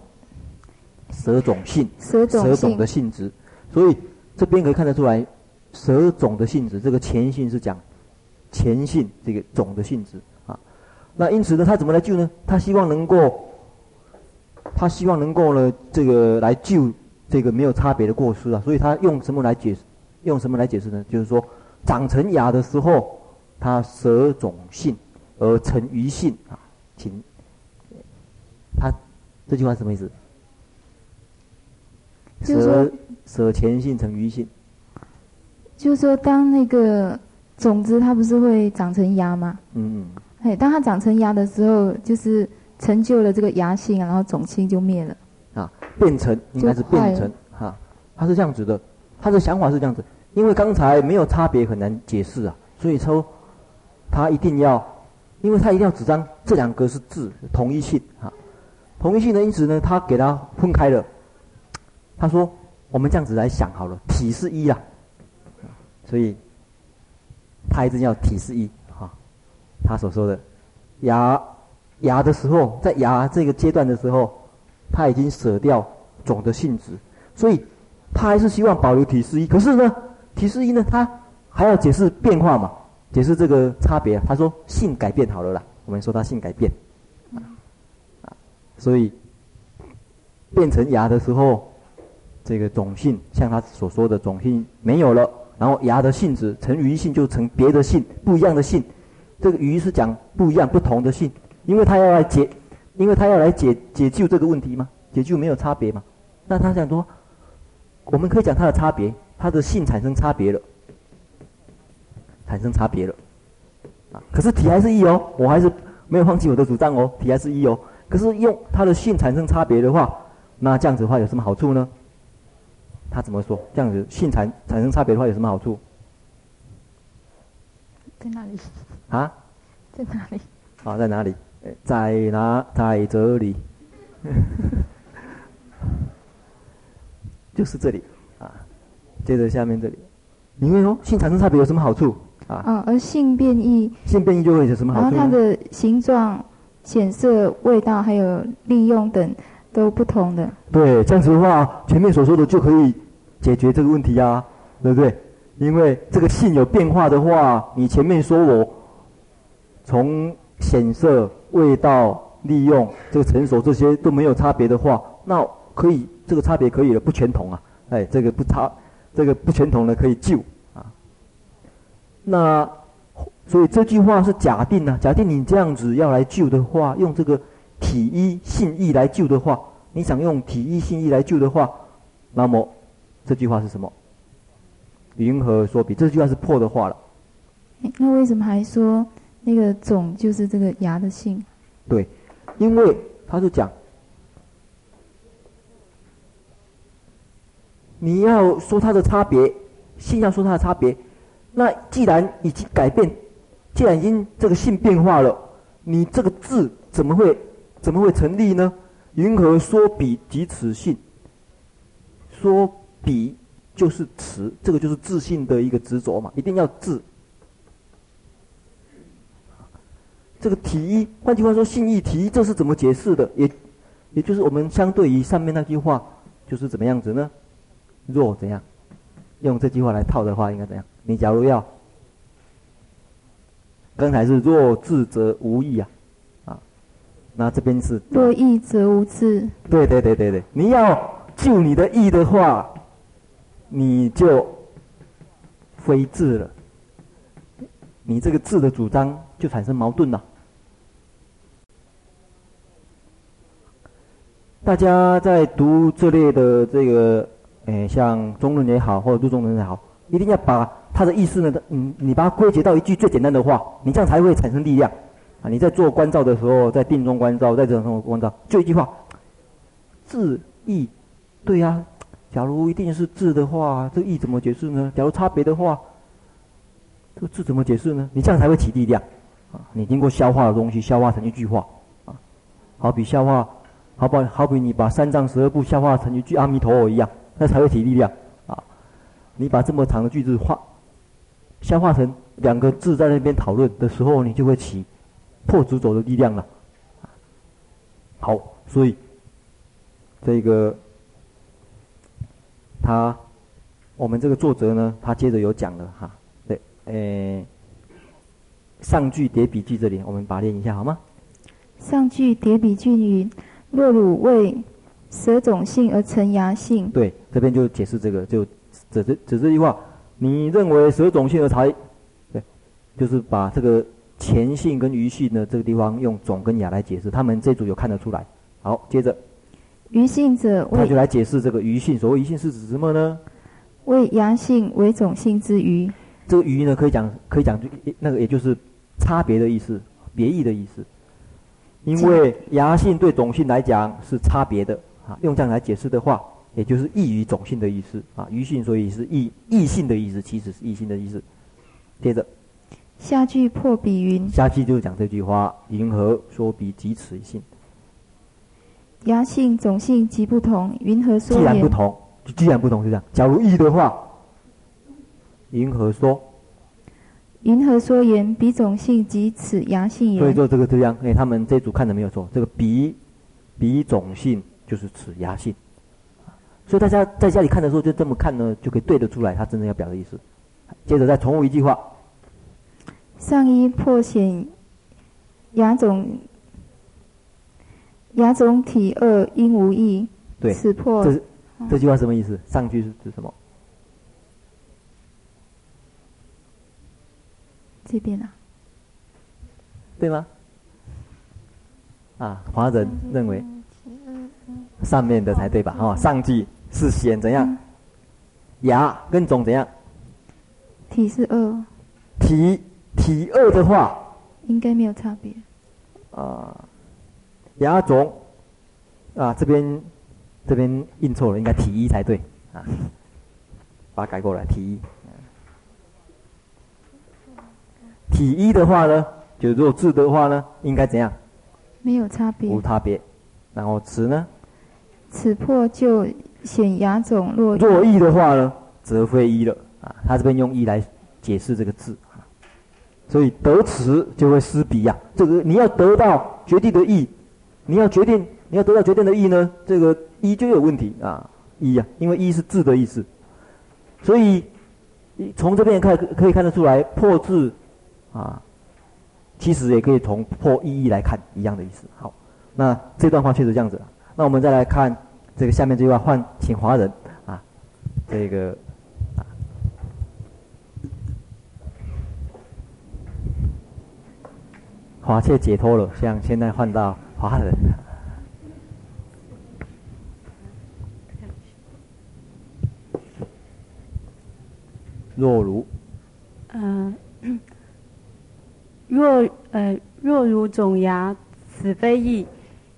A: 舌种性，
B: 舌种性，
A: 舍种的性质，所以这边可以看得出来，舌种的性质，这个前性是讲前性这个种的性质啊。那因此呢，他怎么来救呢？他希望能够，他希望能够呢，这个来救这个没有差别的过失啊。所以他用什么来解释？用什么来解释呢？就是说，长成牙的时候，他舍种性而成鱼性啊，请。他这句话什么意思？舍舍前性成余性。
B: 就是说，当那个种子它不是会长成芽吗？
A: 嗯嗯。
B: 哎，当它长成芽的时候，就是成就了这个芽性，然后种性就灭了。
A: 啊，变成应该是变成哈，他是这样子的，他的想法是这样子，因为刚才没有差别很难解释啊，所以说他一定要，因为他一定要主张这两个是质同一性哈，同一性的因此呢，他给他分开了。他说，我们这样子来想好了，体是一啊。所以，他一直要体是一哈，他所说的芽芽的时候，在芽这个阶段的时候，他已经舍掉种的性质，所以他还是希望保留体是一。可是呢，体是一呢，他还要解释变化嘛，解释这个差别。他说性改变好了啦，我们说他性改变，所以变成芽的时候，这个种性像他所说的种性没有了。然后芽的性质成鱼性，就成别的性，不一样的性。这个鱼是讲不一样、不同的性，因为他要来解，因为他要来解解救这个问题嘛，解救没有差别嘛。那他想说，我们可以讲它的差别，它的性产生差别了，产生差别了。啊，可是体还是一哦，我还是没有放弃我的主张哦，体还是一哦。可是用它的性产生差别的话，那这样子的话有什么好处呢？他怎么说？这样子性产产生差别的话有什么好处？
B: 在哪里？
A: 啊？
B: 在哪里？
A: 啊，在哪里？在哪？在这里。就是这里啊。接着下面这里，你会说性产生差别有什么好处？啊。
B: 嗯，而性变异。
A: 性变异就会有什么好处？
B: 然后它的形状、显色、味道还有利用等。都不同的。
A: 对，这样子的话，前面所说的就可以解决这个问题啊，对不对？因为这个性有变化的话，你前面说我从显色、味道、利用这个成熟这些都没有差别的话，那可以这个差别可以，不全同啊，哎，这个不差，这个不全同的可以救啊。那所以这句话是假定呢、啊，假定你这样子要来救的话，用这个。体一性异来救的话，你想用体一性异来救的话，那么这句话是什么？云何说比？这句话是破的话了。
B: 那为什么还说那个种就是这个芽的性？
A: 对，因为他是讲，你要说它的差别，性要说它的差别，那既然已经改变，既然因这个性变化了，你这个字怎么会？怎么会成立呢？云何说彼即此性？说彼就是此，这个就是自性的一个执着嘛，一定要自。这个体一，换句话说，性义体一，这是怎么解释的？也，也就是我们相对于上面那句话，就是怎么样子呢？若怎样？用这句话来套的话，应该怎样？你假如要，刚才是若智则无异啊。啊那这边是
B: 若异则无智。
A: 对对对对对，你要救你的义的话，你就非智了。你这个智的主张就产生矛盾了。大家在读这类的这个，诶，像中论也好，或者读中论也好，一定要把它的意思呢，你你把它归结到一句最简单的话，你这样才会产生力量。啊，你在做观照的时候，在定中观照，在日常生活观照，就一句话，智义，对呀、啊。假如一定是智的话，这个义怎么解释呢？假如差别的话，这个智怎么解释呢？你这样才会起力量。啊，你经过消化的东西，消化成一句话，啊，好比消化，好比好比你把三藏十二部消化成一句阿弥陀佛一样，那才会起力量。啊，你把这么长的句子化，消化成两个字在那边讨论的时候，你就会起。破执着的力量了，好，所以这个他我们这个作者呢，他接着有讲了哈，对，诶，上句叠笔记这里，我们把它念一下好吗？
B: 上句叠笔句云：若汝为蛇种性而成牙性，
A: 对，这边就解释这个，就指这指这句话，你认为舍种性而才，对，就是把这个。前性跟余性呢，这个地方用种跟雅来解释，他们这组有看得出来。好，接着，
B: 余性者为，
A: 他就来解释这个余性。所谓余性是指什么呢？
B: 为阳性为种性之余。
A: 这个余呢，可以讲可以讲那个，也就是差别的意思，别异的意思。因为阳性对种性来讲是差别的啊，用这样来解释的话，也就是异于种性的意思啊。余性所以是异异性的意思，其实是异性的意思。接着，
B: 下句破比云。
A: 下句就是讲这句话：云何说彼即此一性？
B: 牙性种性即不同，云何说？
A: 既然不同，就既然不同，就这样。假如异的话，云何说？
B: 云何说言？彼种性即此阳性也。
A: 所以说这个这样，哎，他们这组看的没有错。这个彼彼种性就是此阳性，所以大家在家里看的时候就这么看呢，就可以对得出来他真正要表的意思。接着再重复一句话：
B: 上衣破显雅种。雅种体恶应无异，
A: 对，
B: 此破。
A: 这这句话什么意思？上句是指什么？
B: 这边啊？
A: 对吗？啊，华人认为上面的才对吧？哦，上句是先怎样？牙跟种怎样？
B: 体是二。
A: 体体二的话，
B: 应该没有差别。
A: 啊。亚种啊，这边这边印错了，应该体一才对啊，把它改过来，体一。体一的话呢，就如果字的话呢，应该怎样？
B: 没有差别。
A: 无差别。然后词呢？
B: 此破就显牙肿若
A: 若异的话呢，则非一了啊。他这边用一来解释这个字啊，所以得此就会失彼呀。这个你要得到决定的义。你要决定，你要得到决定的义呢？这个一就有问题啊，一呀、啊，因为一是字的意思，所以从这边看可以看得出来，破字啊，其实也可以从破意义来看一样的意思。好，那这段话确实这样子。那我们再来看这个下面这句话，换请华人啊，这个啊，华切解脱了，像现在换到。华人，若如，
C: 呃，若呃若如种芽，此非义。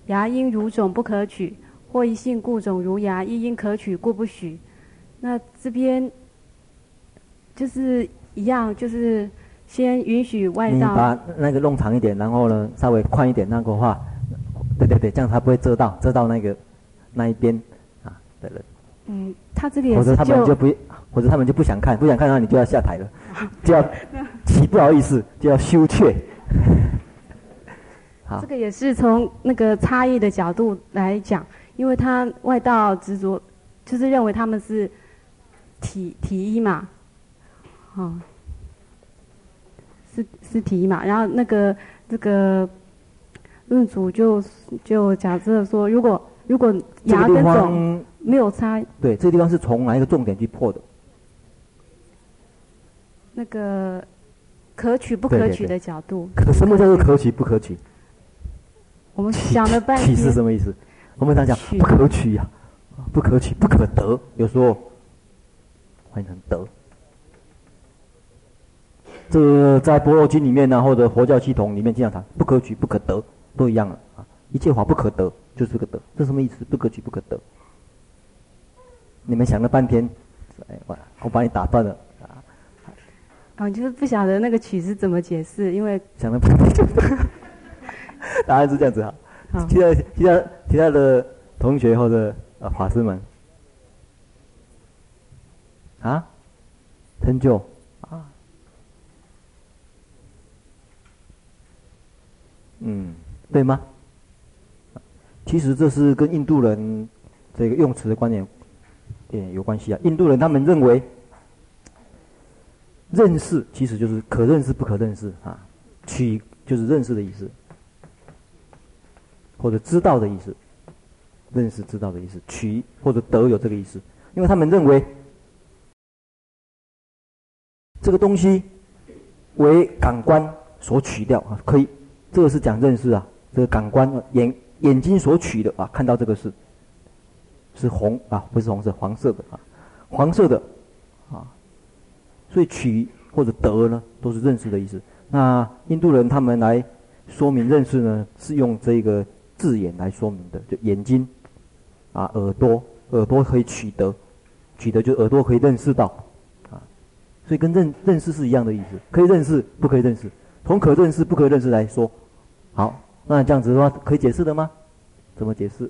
C: 芽因如种不可取，或一性故种如牙，亦因可取故不许。那这边就是一样，就是先允许外道。你
A: 把那个弄长一点，然后呢，稍微宽一点，那个话。对对对，这样他不会遮到遮到那个那一边啊的人。
C: 嗯，他这里也是
A: 或者他们就不，或者他们就不想看，不想看，那你就要下台了，就要起不好意思，就要羞怯。好，
C: 这个也是从那个差异的角度来讲，因为他外道执着，就是认为他们是体体一嘛，哦，是是体一嘛，然后那个这个。论主就就假设说，如果如果牙跟种没有差，
A: 对，这个地方是从哪一个重点去破的？
C: 那个可取不可取的角度。
A: 对对对，可什么叫做可取不可取？
C: 我们想了半天。
A: 取是什么意思？我们常讲不可取呀，不可取不可得，有时候换成得。这在般若经里面呢，或者佛教系统里面经常谈不可取不可得。都一样了啊！一切法不可得，就是个得，这什么意思？不可取，不可得。你们想了半天，我我把你打断了啊！
C: 就是不晓得那个取是怎么解释，因为
A: 想了半天，答案是这样子哈。其他其他其他的同学或者呃法师们啊，成就。啊，嗯。对吗？其实这是跟印度人这个用词的观念也有关系啊。印度人他们认为，认识其实就是可认识不可认识啊，取就是认识的意思，或者知道的意思，认识知道的意思，取或者得有这个意思，因为他们认为这个东西为感官所取掉啊，可以，这个是讲认识啊。这个感官眼眼睛所取的啊，看到这个是，是红啊，不是红色，黄色的啊，黄色的啊，所以取或者得呢，都是认识的意思。那印度人他们来说明认识呢，是用这个字眼来说明的，就眼睛啊，耳朵，耳朵可以取得，取得就耳朵可以认识到啊，所以跟认认识是一样的意思，可以认识，不可以认识，从可认识、不可认识来说，好，那这样子的话可以解释的吗？怎么解释？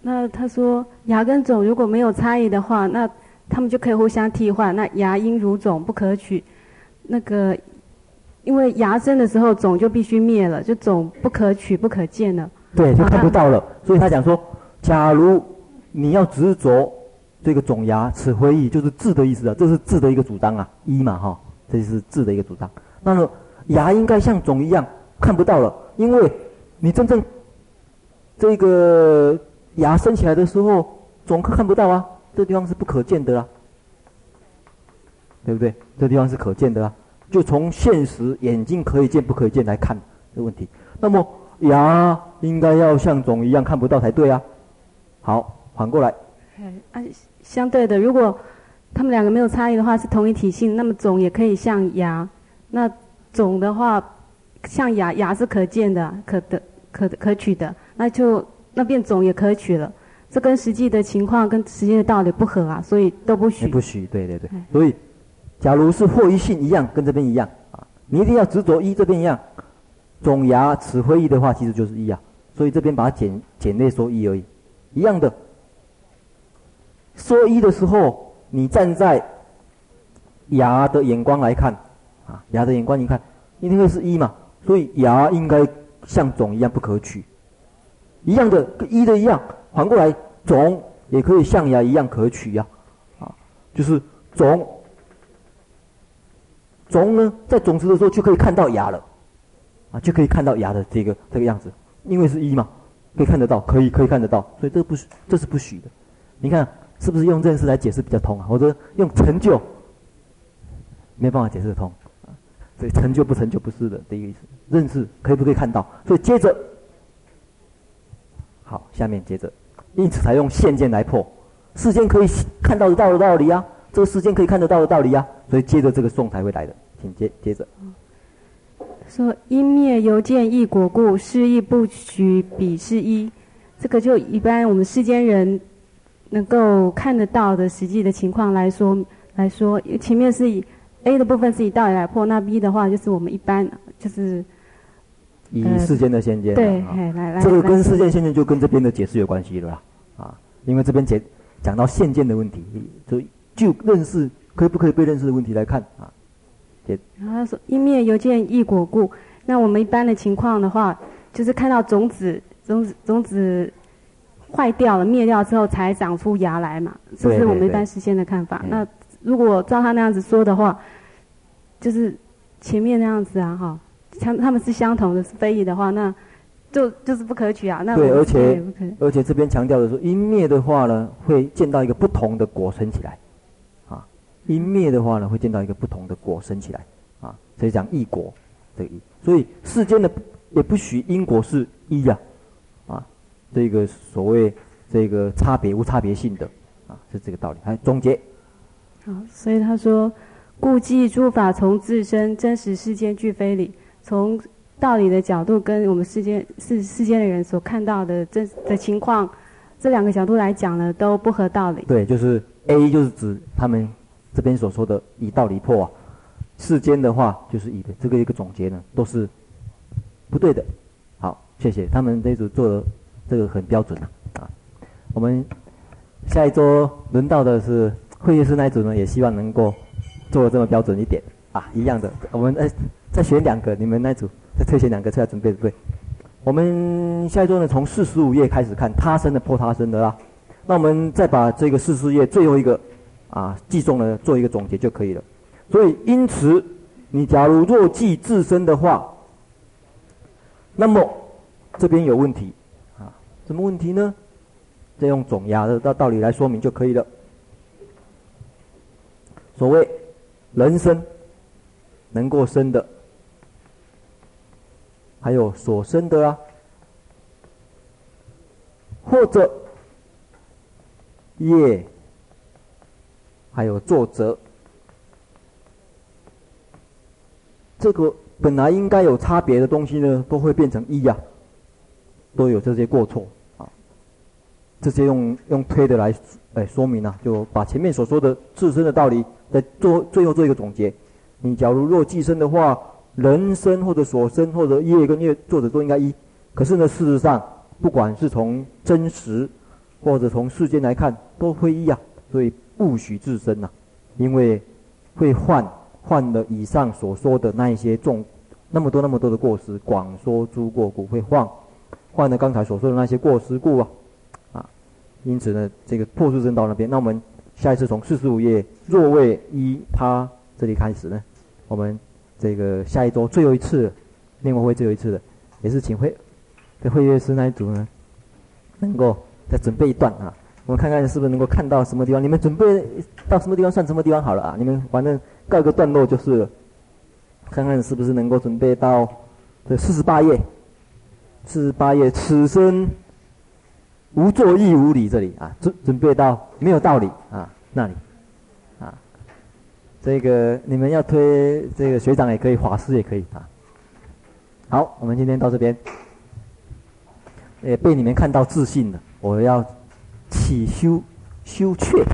C: 那他说牙跟种如果没有差异的话，那他们就可以互相替换。那牙龈如种不可取，那个因为牙生的时候种就必须灭了，就种不可取不可见了。
A: 对，就看不到了。所以他讲说，假如你要执着这个种牙，此非义，就是智的意思啊，这是智的一个主张啊，一嘛哈，这是智的一个主张。那么牙应该像种一样看不到了，因为你真正这个。牙生起来的时候，总可看不到啊，这地方是不可见的啊，对不对？这地方是可见的啊，就从现实眼睛可以见不可以见来看这个问题。那么牙应该要像种一样看不到才对啊。好，反过来。
C: 哎，相对的，如果他们两个没有差异的话，是同一体性，那么种也可以像牙。那种的话，像牙，牙是可见的、可得、可可取的，那就。那变种也可取了，这跟实际的情况跟实际的道理不合啊，所以都不许。
A: 不许，对对对。所以，假如是或一性一样，跟这边一样啊，你一定要执着一这边一样，种牙此非一的话，其实就是一啊。所以这边把它简简略说一而已，一样的。说一的时候，你站在牙的眼光来看啊，牙的眼光你看，一定会是一嘛，所以牙应该像种一样不可取。一样的，跟一的一样，反过来种也可以像牙一样可取呀，啊，就是种种呢，在种植的时候就可以看到牙了，啊，就可以看到牙的这个这个样子，因为是一嘛，可以看得到，可以可以看得到，所以这不这是不许的。你看是不是用认识来解释比较通啊？或者用成就没办法解释得通啊？所以成就不成就不是的这个意思，认识可以不可以看到？所以接着。好，下面接着，因此才用现见来破世间可以看到得到的道理啊，这个世间可以看得到的道理啊，所以接着这个颂才会来的，请接接着。
C: 说因灭犹见异果故，是亦不许彼是一。这个就一般我们世间人能够看得到的实际的情况来说来说，前面是以 A 的部分是以道理来破，那 B 的话就是我们一般就是。
A: 以世间的现见，
C: 对，来来，
A: 这个跟世间现见就跟这边的解释有关系了啦，啊，因为这边解讲到现见的问题，就就认识可以不可以被认识的问题来看啊，解。
C: 然后他说因灭犹见异果故，那我们一般的情况的话，就是看到种子种子种子坏掉了灭掉之后才长出芽来嘛，这是我们一般世间的看法。那如果照他那样子说的话，就是前面那样子啊，哈。相他们是相同的，是非议的话，那就就是不可取啊。那
A: 对，而且而且这边强调的是，因灭的话呢，会见到一个不同的果生起来，啊，因灭的话呢，会见到一个不同的果生起来，啊，所以讲异果这个异，所以世间的也不许因果是一呀，啊，这个所谓这个差别无差别性的，啊，是这个道理。来总结。
C: 好，所以他说，故记诸法从自身，真实世间俱非理。从道理的角度跟我们世间世世间的人所看到的真的情况，这两个角度来讲呢，都不合道理。
A: 对，就是 A 就是指他们这边所说的以道理破啊，世间的话就是以的这个一个总结呢，都是不对的。好，谢谢他们这组做的这个很标准啊。啊，我们下一周轮到的是会议室那一组呢，也希望能够做的这么标准一点啊，一样的。我们哎。再选两个，你们那组再推选两个出来准备对不对？我们下一周呢，从四十五页开始看他生的破他生的啦。那我们再把这个四十页最后一个啊记诵呢做一个总结就可以了。所以因此，你假如若记自身的话，那么这边有问题啊？什么问题呢？再用总压的道道理来说明就可以了。所谓人生能够生的。还有所生的啊，或者业，还有作者，这个本来应该有差别的东西呢，都会变成一呀、都有这些过错啊。这些用用推的来哎说明啊，就把前面所说的自身的道理，再做最后做一个总结。你假如若计生的话，人生或者所生或者业跟业作者都应该一，可是呢，事实上不管是从真实或者从世间来看，都会一啊，所以不许自生呐、啊，因为会犯犯了以上所说的那一些重那么多那么多的过失，广说诸过故会犯犯了刚才所说的那些过失故啊啊，因此呢，这个破自生到那边，那我们下一次从四十五页若为依他这里开始呢，我们这个下一周最后一次，念佛会最后一次的，也是请会的会乐师那一组呢，能够。再准备一段啊，我们看看是不是能够看到什么地方。你们准备到什么地方算什么地方好了啊。你们反正告一个段落就是了，看看是不是能够准备到这四十八页。四十八页，此生无作亦无理这里啊，准准备到没有道理啊那里啊。这个你们要推这个学长也可以，法师也可以啊。好，我们今天到这边，也被你们看到自信了。我要起修修阙。